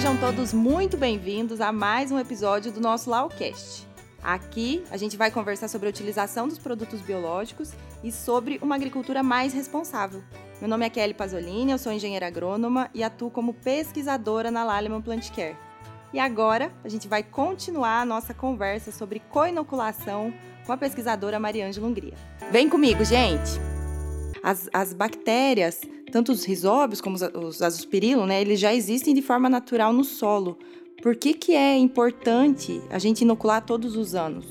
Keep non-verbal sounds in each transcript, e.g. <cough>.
Sejam todos muito bem-vindos a mais um episódio do nosso Laucast. Aqui a gente vai conversar sobre a utilização dos produtos biológicos e sobre uma agricultura mais responsável. Meu nome é Kelly Pasolini, eu sou engenheira agrônoma e atuo como pesquisadora na Laleman Plant Care. E agora a gente vai continuar a nossa conversa sobre coinoculação com a pesquisadora Mariângela Hungria. Vem comigo, gente! As, as bactérias, tanto os risóbios como os, os azospirillum, né, eles já existem de forma natural no solo. Por que, que é importante a gente inocular todos os anos?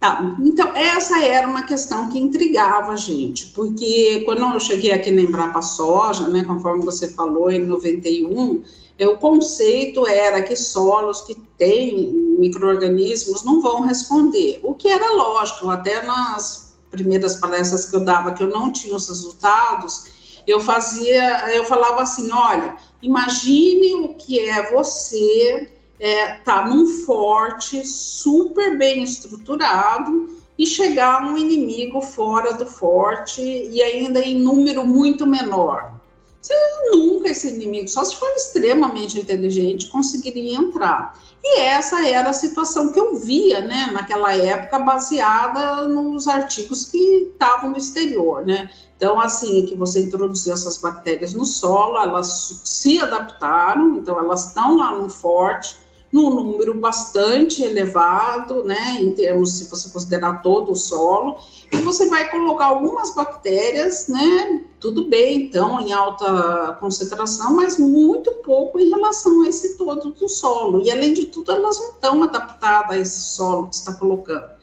Tá, então, essa era uma questão que intrigava a gente, porque quando eu cheguei aqui na Embrapa Soja, né, conforme você falou, em 91, o conceito era que solos que têm micro-organismos não vão responder, o que era lógico, até nas primeiras palestras que eu dava, que eu não tinha os resultados, eu fazia, eu falava assim, olha, imagine o que é você é, tá num forte super bem estruturado e chegar um inimigo fora do forte e ainda em número muito menor. Você nunca esse inimigo, só se for extremamente inteligente, conseguiria entrar. E essa era a situação que eu via, né, naquela época, baseada nos artigos que estavam no exterior, né. Então, assim, que você introduziu essas bactérias no solo, elas se adaptaram, então elas estão lá no forte, num número bastante elevado, né, em termos, se você considerar todo o solo, e você vai colocar algumas bactérias, né, tudo bem, então, em alta concentração, mas muito pouco em relação a esse todo do solo, e além de tudo, elas não estão adaptadas a esse solo que está colocando.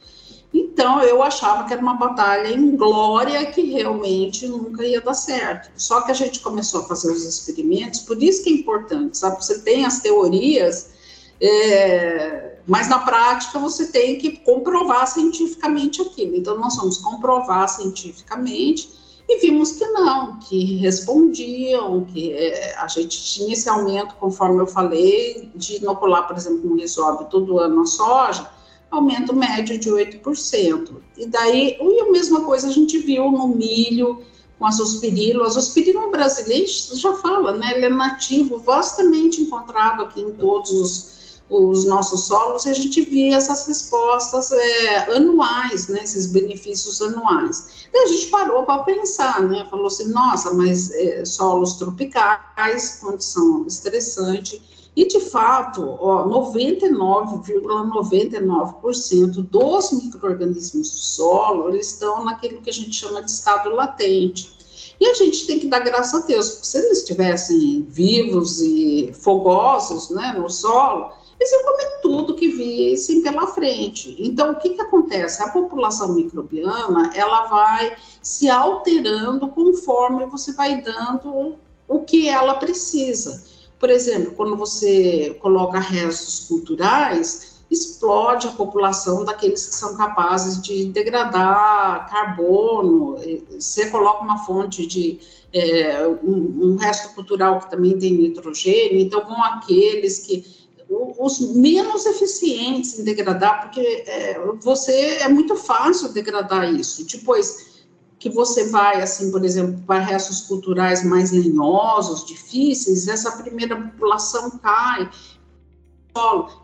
Então, eu achava que era uma batalha em glória que realmente nunca ia dar certo. Só que a gente começou a fazer os experimentos, por isso que é importante, sabe? Você tem as teorias, é, mas na prática você tem que comprovar cientificamente aquilo. Então, nós vamos comprovar cientificamente e vimos que não, que respondiam, que é, a gente tinha esse aumento, conforme eu falei, de inocular, por exemplo, um risóbio todo ano a soja, aumento médio de 8%. E daí, e a mesma coisa a gente viu no milho, com azospirilo. Azospirilo brasileiro já fala, né? Ele é nativo, vastamente encontrado aqui em todos os os nossos solos e a gente via essas respostas é, anuais, né, esses benefícios anuais. E a gente parou para pensar, né, falou assim, nossa, mas é, solos tropicais, condição estressante, e de fato, 99,99% ,99 dos micro-organismos do solo, eles estão naquilo que a gente chama de estado latente. E a gente tem que dar graças a Deus, porque se eles estivessem vivos e fogosos né, no solo, eles iam comer tudo que vissem pela frente. Então, o que, que acontece? A população microbiana, ela vai se alterando conforme você vai dando o que ela precisa. Por exemplo, quando você coloca restos culturais, explode a população daqueles que são capazes de degradar carbono. Você coloca uma fonte de é, um, um resto cultural que também tem nitrogênio, então vão aqueles que os menos eficientes em degradar, porque é, você é muito fácil degradar isso. Depois que você vai, assim, por exemplo, para restos culturais mais lenhosos, difíceis, essa primeira população cai,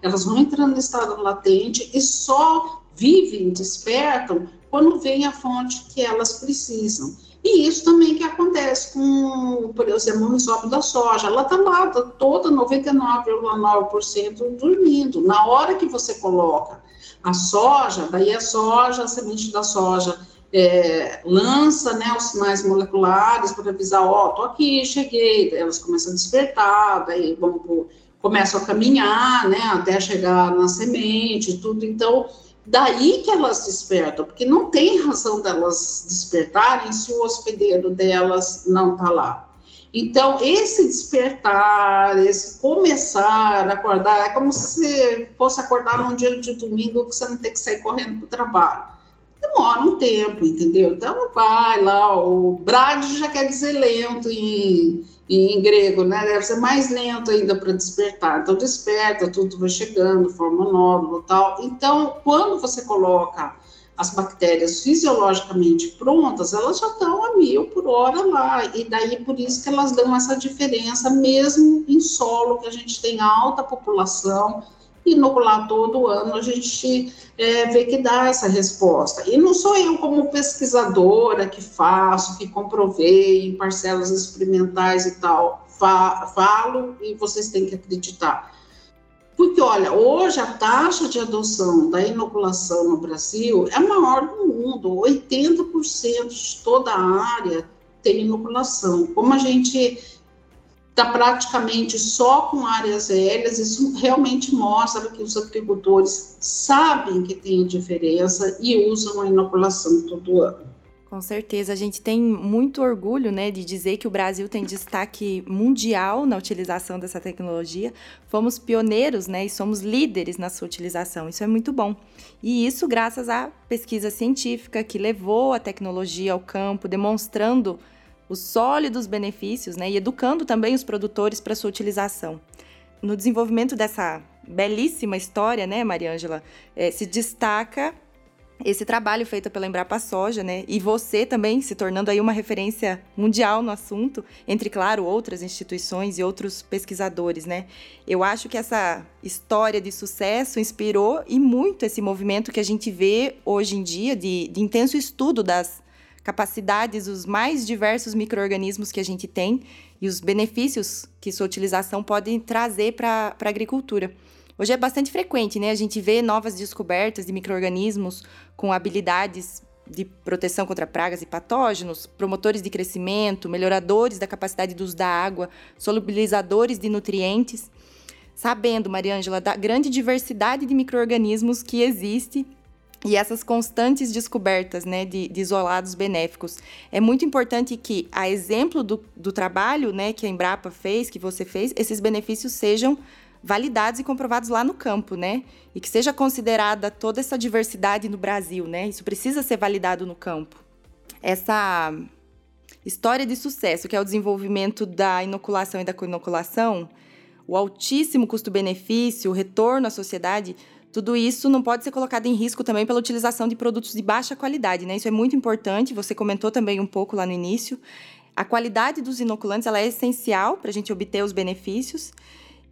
elas vão entrando no estado latente e só vivem, despertam quando vem a fonte que elas precisam. E isso também que acontece com, por exemplo, o risóbio da soja. Ela está lá, tá toda 99,9% dormindo. Na hora que você coloca a soja, daí a soja, a semente da soja, é, lança né, os sinais moleculares para avisar, ó, oh, tô aqui, cheguei, elas começam a despertar, daí começam a caminhar, né, até chegar na semente, tudo, então Daí que elas despertam, porque não tem razão delas despertarem se o hospedeiro delas não está lá. Então, esse despertar, esse começar a acordar, é como se fosse acordar num dia de domingo que você não tem que sair correndo para o trabalho. Demora um tempo, entendeu? Então, vai lá, o brad já quer dizer lento em, em grego, né? Deve ser mais lento ainda para despertar. Então, desperta, tudo vai chegando, forma nódulo tal. Então, quando você coloca as bactérias fisiologicamente prontas, elas já estão a mil por hora lá, e daí por isso que elas dão essa diferença, mesmo em solo, que a gente tem alta população, inocular todo ano, a gente é, vê que dá essa resposta. E não sou eu, como pesquisadora, que faço, que comprovei em parcelas experimentais e tal, fa falo e vocês têm que acreditar. Porque, olha, hoje a taxa de adoção da inoculação no Brasil é maior do mundo, 80% de toda a área tem inoculação. Como a gente está praticamente só com áreas aéreas, isso realmente mostra que os agricultores sabem que tem diferença e usam a inoculação todo ano. Com certeza, a gente tem muito orgulho né, de dizer que o Brasil tem destaque mundial na utilização dessa tecnologia. Fomos pioneiros né, e somos líderes na sua utilização. Isso é muito bom. E isso graças à pesquisa científica que levou a tecnologia ao campo, demonstrando os sólidos benefícios né, e educando também os produtores para sua utilização. No desenvolvimento dessa belíssima história, né, Mariângela, é, se destaca esse trabalho feito pela Embrapa Soja, né? E você também se tornando aí uma referência mundial no assunto, entre, claro, outras instituições e outros pesquisadores, né? Eu acho que essa história de sucesso inspirou e muito esse movimento que a gente vê hoje em dia de, de intenso estudo das capacidades, os mais diversos micro-organismos que a gente tem e os benefícios que sua utilização pode trazer para a agricultura. Hoje é bastante frequente, né? A gente vê novas descobertas de micro-organismos com habilidades de proteção contra pragas e patógenos, promotores de crescimento, melhoradores da capacidade de uso da água, solubilizadores de nutrientes. Sabendo, Mariângela, da grande diversidade de micro-organismos que existe e essas constantes descobertas né, de, de, isolados benéficos. É muito importante que, a exemplo do, do trabalho né, que a Embrapa fez, que você fez, esses benefícios sejam validados e comprovados lá no campo, né? E que seja considerada toda essa diversidade no Brasil, né? Isso precisa ser validado no campo. Essa história de sucesso, que é o desenvolvimento da inoculação e da co-inoculação, o altíssimo custo-benefício, o retorno à sociedade, tudo isso não pode ser colocado em risco também pela utilização de produtos de baixa qualidade, né? Isso é muito importante, você comentou também um pouco lá no início. A qualidade dos inoculantes ela é essencial para a gente obter os benefícios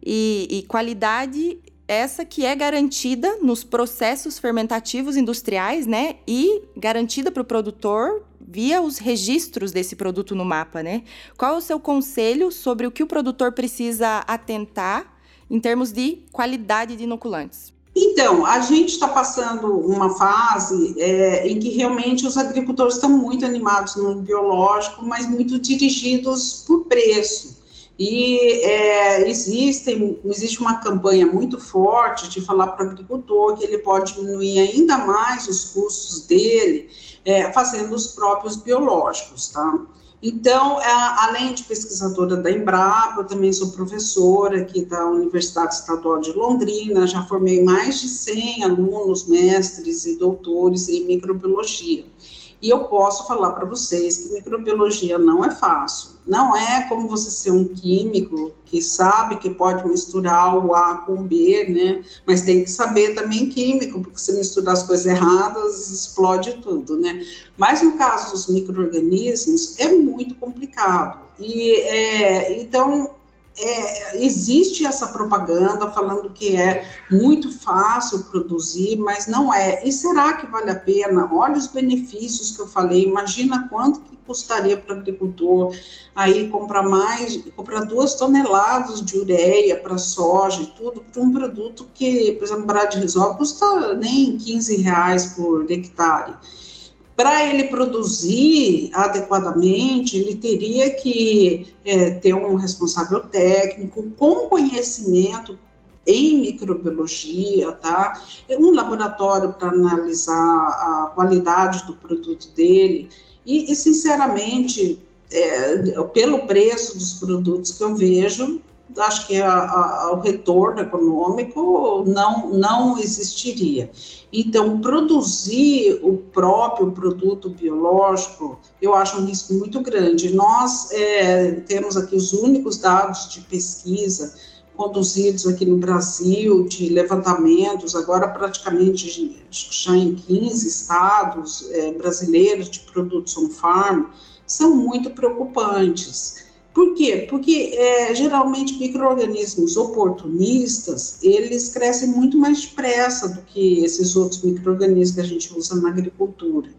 e, e qualidade essa que é garantida nos processos fermentativos industriais, né? E garantida para o produtor via os registros desse produto no mapa, né? Qual é o seu conselho sobre o que o produtor precisa atentar em termos de qualidade de inoculantes? Então, a gente está passando uma fase é, em que realmente os agricultores estão muito animados no biológico, mas muito dirigidos por preço. E é, existem, existe uma campanha muito forte de falar para o agricultor que ele pode diminuir ainda mais os custos dele é, fazendo os próprios biológicos, tá? Então, é, além de pesquisadora da Embrapa, eu também sou professora aqui da Universidade Estadual de Londrina, já formei mais de 100 alunos, mestres e doutores em microbiologia. E eu posso falar para vocês que microbiologia não é fácil. Não é como você ser um químico que sabe que pode misturar o A com o B, né? Mas tem que saber também químico, porque se misturar as coisas erradas, explode tudo, né? Mas no caso dos micro-organismos, é muito complicado. E, é, então, é, existe essa propaganda falando que é muito fácil produzir, mas não é. E será que vale a pena? Olha os benefícios que eu falei, imagina quanto que custaria para o agricultor aí comprar mais, comprar duas toneladas de ureia para soja e tudo, para um produto que, por exemplo, Brad custa nem 15 reais por hectare para ele produzir adequadamente, ele teria que é, ter um responsável técnico com conhecimento em microbiologia, tá? Um laboratório para analisar a qualidade do produto dele. E, e sinceramente, é, pelo preço dos produtos que eu vejo, acho que a, a, o retorno econômico não, não existiria. Então, produzir o próprio produto biológico, eu acho um risco muito grande. Nós é, temos aqui os únicos dados de pesquisa conduzidos aqui no Brasil, de levantamentos, agora praticamente já em 15 estados é, brasileiros de produtos on-farm, são muito preocupantes. Por quê? Porque é, geralmente micro-organismos oportunistas, eles crescem muito mais depressa do que esses outros micro-organismos que a gente usa na agricultura.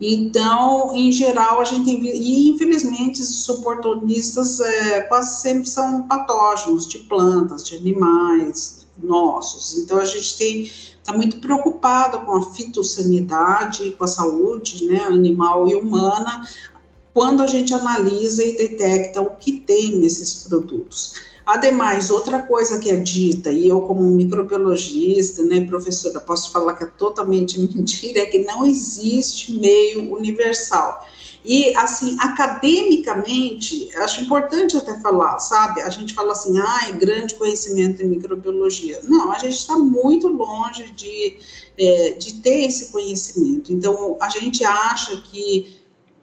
Então, em geral, a gente tem, e infelizmente, esses oportunistas é, quase sempre são patógenos de plantas, de animais, nossos. Então, a gente tem está muito preocupado com a fitossanidade, com a saúde né, animal e humana, quando a gente analisa e detecta o que tem nesses produtos. Ademais, outra coisa que é dita, e eu como microbiologista, né, professora, posso falar que é totalmente <laughs> mentira, é que não existe meio universal. E, assim, academicamente, acho importante até falar, sabe? A gente fala assim, ah, grande conhecimento em microbiologia. Não, a gente está muito longe de, é, de ter esse conhecimento. Então, a gente acha que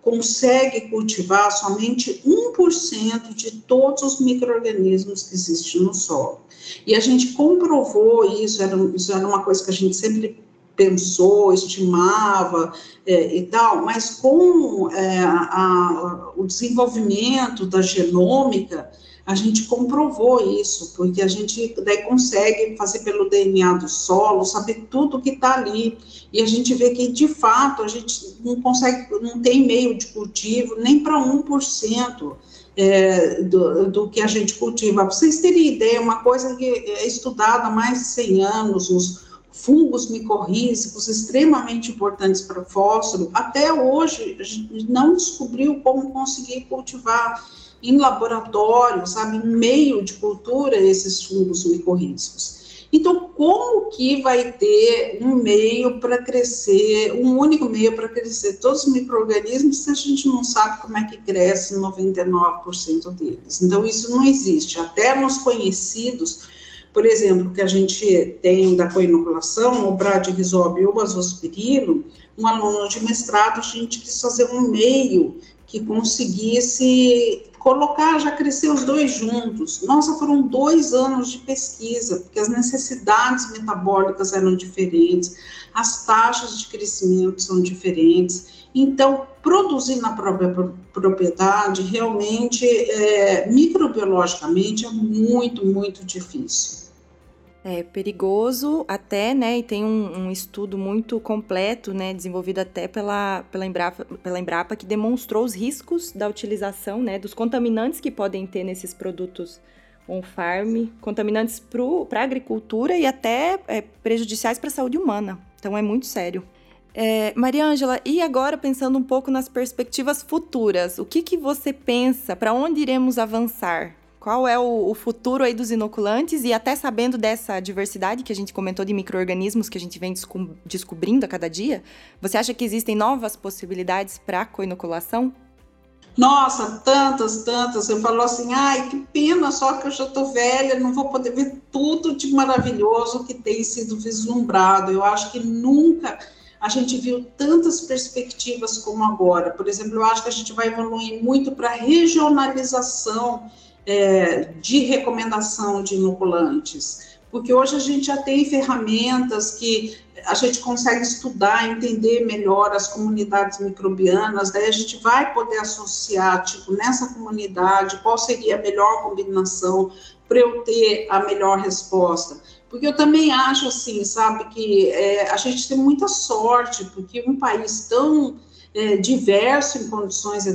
consegue cultivar somente 1% de todos os micro-organismos que existem no solo. E a gente comprovou isso, era, isso era uma coisa que a gente sempre pensou, estimava é, e tal, mas com é, a, a, o desenvolvimento da genômica, a gente comprovou isso, porque a gente daí consegue fazer pelo DNA do solo, saber tudo que está ali, e a gente vê que, de fato, a gente não consegue, não tem meio de cultivo nem para 1%. É, do, do que a gente cultiva. Para vocês terem ideia, uma coisa que é estudada há mais de 100 anos, os fungos micorrízicos, extremamente importantes para fósforo, até hoje a gente não descobriu como conseguir cultivar em laboratório, sabe, em meio de cultura, esses fungos micorrízicos. Então, como que vai ter um meio para crescer, um único meio para crescer todos os micro-organismos se a gente não sabe como é que cresce 99% deles? Então, isso não existe. Até nos conhecidos, por exemplo, que a gente tem da coinoculação, o bradyrhizobio ou azospirilo, um aluno de mestrado, a gente quis fazer um meio que conseguisse colocar, já crescer os dois juntos. Nossa, foram dois anos de pesquisa, porque as necessidades metabólicas eram diferentes, as taxas de crescimento são diferentes. Então, produzir na própria propriedade, realmente, é, microbiologicamente, é muito, muito difícil. É perigoso até, né? E tem um, um, estudo muito completo, né? Desenvolvido até pela, pela, Embrapa, pela Embrapa, que demonstrou os riscos da utilização, né? Dos contaminantes que podem ter nesses produtos on-farm, contaminantes para a agricultura e até é, prejudiciais para a saúde humana. Então é muito sério. É, Maria Ângela, e agora pensando um pouco nas perspectivas futuras, o que, que você pensa? Para onde iremos avançar? Qual é o, o, futuro aí dos inoculantes e até sabendo dessa diversidade que a gente comentou de micro-organismos que a gente vem desco descobrindo a cada dia, você acha que existem novas possibilidades para a coinoculação? Nossa, tantas, tantas. Eu falo assim, ai, que pena só que eu já estou velha, não vou poder ver tudo de maravilhoso que tem sido vislumbrado. Eu acho que nunca a gente viu tantas perspectivas como agora. Por exemplo, eu acho que a gente vai evoluir muito para regionalização é, de recomendação de inoculantes, porque hoje a gente já tem ferramentas que a gente consegue estudar, entender melhor as comunidades microbianas, daí a gente vai poder associar, tipo, nessa comunidade, qual seria a melhor combinação para eu ter a melhor resposta. Porque eu também acho assim, sabe, que é, a gente tem muita sorte, porque um país tão é, diverso em condições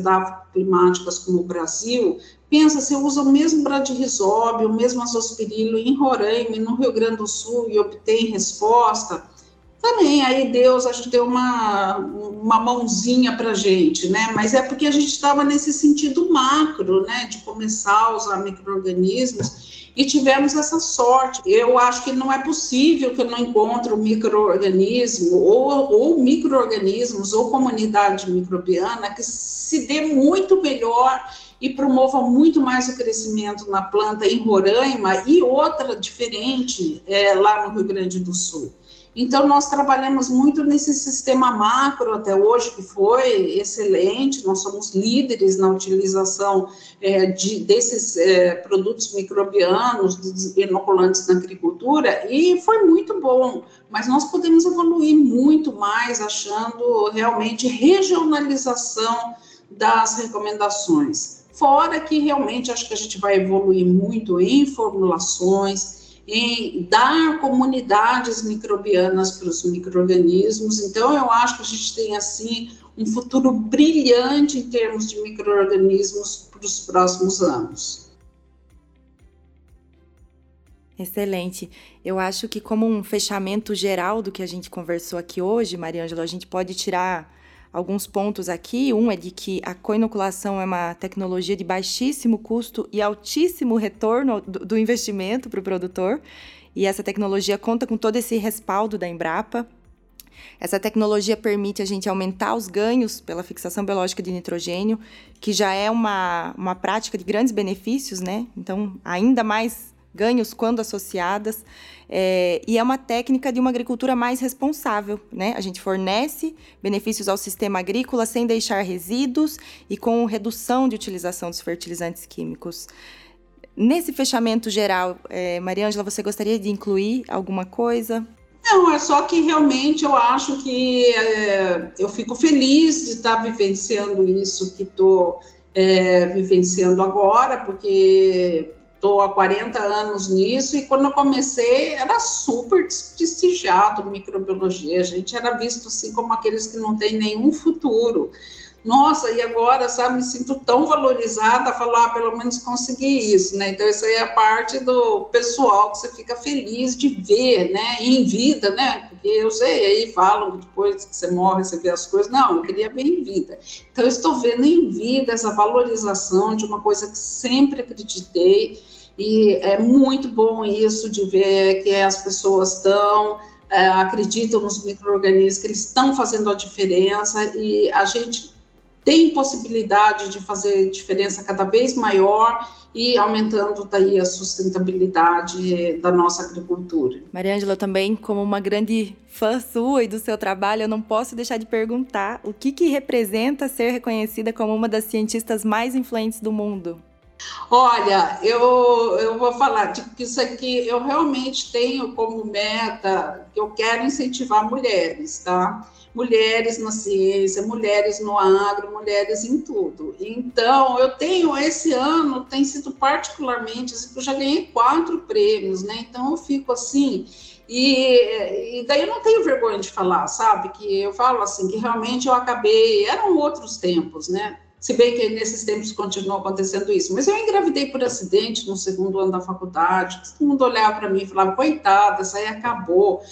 climáticas como o Brasil, Pensa, você usa o mesmo bradyrhizóbio, o mesmo azospirilo em Roraima, no Rio Grande do Sul, e obtém resposta, também aí Deus acho que deu uma, uma mãozinha para gente, né? Mas é porque a gente estava nesse sentido macro, né? De começar a usar micro-organismos e tivemos essa sorte. Eu acho que não é possível que eu não encontre um microorganismo ou, ou microorganismos ou comunidade microbiana que se dê muito melhor e promova muito mais o crescimento na planta em Roraima e outra diferente é, lá no Rio Grande do Sul. Então, nós trabalhamos muito nesse sistema macro até hoje, que foi excelente, nós somos líderes na utilização é, de, desses é, produtos microbianos, inoculantes na agricultura, e foi muito bom, mas nós podemos evoluir muito mais, achando realmente regionalização das recomendações. Fora que realmente acho que a gente vai evoluir muito em formulações, em dar comunidades microbianas para os micro-organismos. Então, eu acho que a gente tem, assim, um futuro brilhante em termos de micro-organismos para os próximos anos. Excelente. Eu acho que, como um fechamento geral do que a gente conversou aqui hoje, Mariângela, a gente pode tirar alguns pontos aqui. Um é de que a coinoculação é uma tecnologia de baixíssimo custo e altíssimo retorno do, do investimento para o produtor. E essa tecnologia conta com todo esse respaldo da Embrapa. Essa tecnologia permite a gente aumentar os ganhos pela fixação biológica de nitrogênio, que já é uma, uma prática de grandes benefícios, né? Então, ainda mais ganhos quando associadas. É, e é uma técnica de uma agricultura mais responsável. Né? A gente fornece benefícios ao sistema agrícola sem deixar resíduos e com redução de utilização dos fertilizantes químicos. Nesse fechamento geral, é, Mariângela, você gostaria de incluir alguma coisa? Não, é só que realmente eu acho que é, eu fico feliz de estar vivenciando isso que estou é, vivenciando agora, porque Estou há 40 anos nisso e quando eu comecei era super desprestigiado microbiologia. A gente era visto assim como aqueles que não têm nenhum futuro. Nossa, e agora, sabe, me sinto tão valorizada, falar, ah, pelo menos consegui isso, né? Então, isso aí é a parte do pessoal que você fica feliz de ver, né, em vida, né? Porque eu sei, aí falam depois que você morre, você vê as coisas. Não, eu queria ver em vida. Então, eu estou vendo em vida essa valorização de uma coisa que sempre acreditei e é muito bom isso de ver que as pessoas estão é, acreditam nos micro-organismos, que eles estão fazendo a diferença e a gente tem possibilidade de fazer diferença cada vez maior e aumentando daí a sustentabilidade da nossa agricultura. Mariângela, também como uma grande fã sua e do seu trabalho, eu não posso deixar de perguntar o que, que representa ser reconhecida como uma das cientistas mais influentes do mundo? Olha, eu, eu vou falar de que isso aqui eu realmente tenho como meta que eu quero incentivar mulheres, tá? Mulheres na ciência, mulheres no agro, mulheres em tudo. Então, eu tenho esse ano tem sido particularmente, assim, eu já ganhei quatro prêmios, né? Então eu fico assim, e, e, daí eu não tenho vergonha de falar, sabe? Que eu falo assim, que realmente eu acabei, eram outros tempos, né? Se bem que nesses tempos continua acontecendo isso. Mas eu engravidei por acidente no segundo ano da faculdade, todo mundo olhava para mim e falava, coitada, isso aí acabou.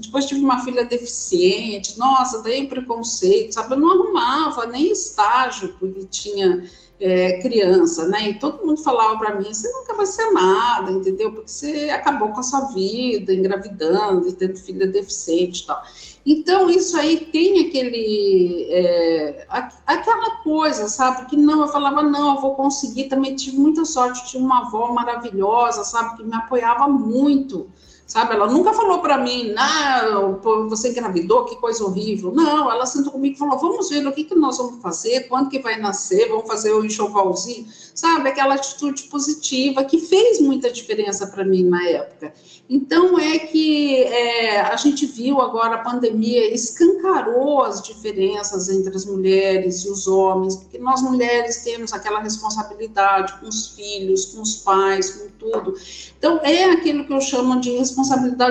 Depois tive uma filha deficiente, nossa, daí preconceito, sabe? Eu não arrumava nem estágio, porque tinha é, criança, né? E todo mundo falava para mim, você nunca vai ser nada, entendeu? Porque você acabou com a sua vida, engravidando e tendo filha deficiente e tal. Então, isso aí tem aquele, é, aquela coisa, sabe? Que não, eu falava, não, eu vou conseguir. Também tive muita sorte, tinha uma avó maravilhosa, sabe? Que me apoiava muito sabe? Ela nunca falou para mim, não, você engravidou, que coisa horrível. Não, ela sentou comigo e falou, vamos ver o que, que nós vamos fazer, quando que vai nascer, vamos fazer o enxovalzinho, sabe? Aquela atitude positiva que fez muita diferença para mim na época. Então, é que é, a gente viu agora a pandemia escancarou as diferenças entre as mulheres e os homens, porque nós mulheres temos aquela responsabilidade com os filhos, com os pais, com tudo. Então, é aquilo que eu chamo de responsabilidade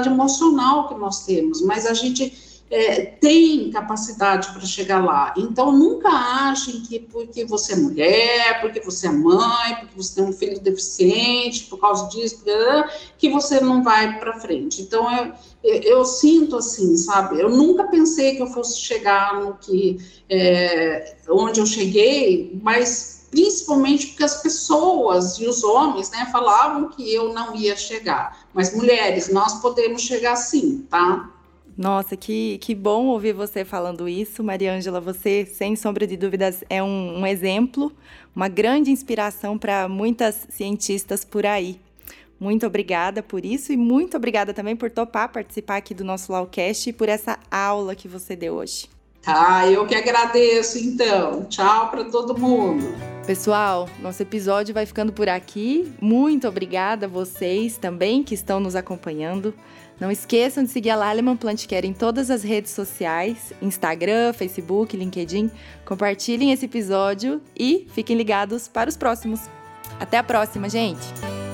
emocional que nós temos, mas a gente é, tem capacidade para chegar lá. Então, nunca achem que porque você é mulher, porque você é mãe, porque você tem um filho deficiente, por causa disso, que você não vai para frente. Então, eu, eu, sinto assim, sabe? Eu nunca pensei que eu fosse chegar no que é, onde eu cheguei, mas principalmente porque as pessoas e os homens, né, falavam que eu não ia chegar. Mas mulheres, nós podemos chegar sim, tá? Nossa, que, que bom ouvir você falando isso, Mariângela. Você, sem sombra de dúvidas, é um, um exemplo, uma grande inspiração para muitas cientistas por aí. Muito obrigada por isso e muito obrigada também por topar participar aqui do nosso Lawcast e por essa aula que você deu hoje. Ah, eu que agradeço então. Tchau para todo mundo. Pessoal, nosso episódio vai ficando por aqui. Muito obrigada a vocês também que estão nos acompanhando. Não esqueçam de seguir a Laleman Plantcare em todas as redes sociais, Instagram, Facebook, LinkedIn. Compartilhem esse episódio e fiquem ligados para os próximos. Até a próxima, gente!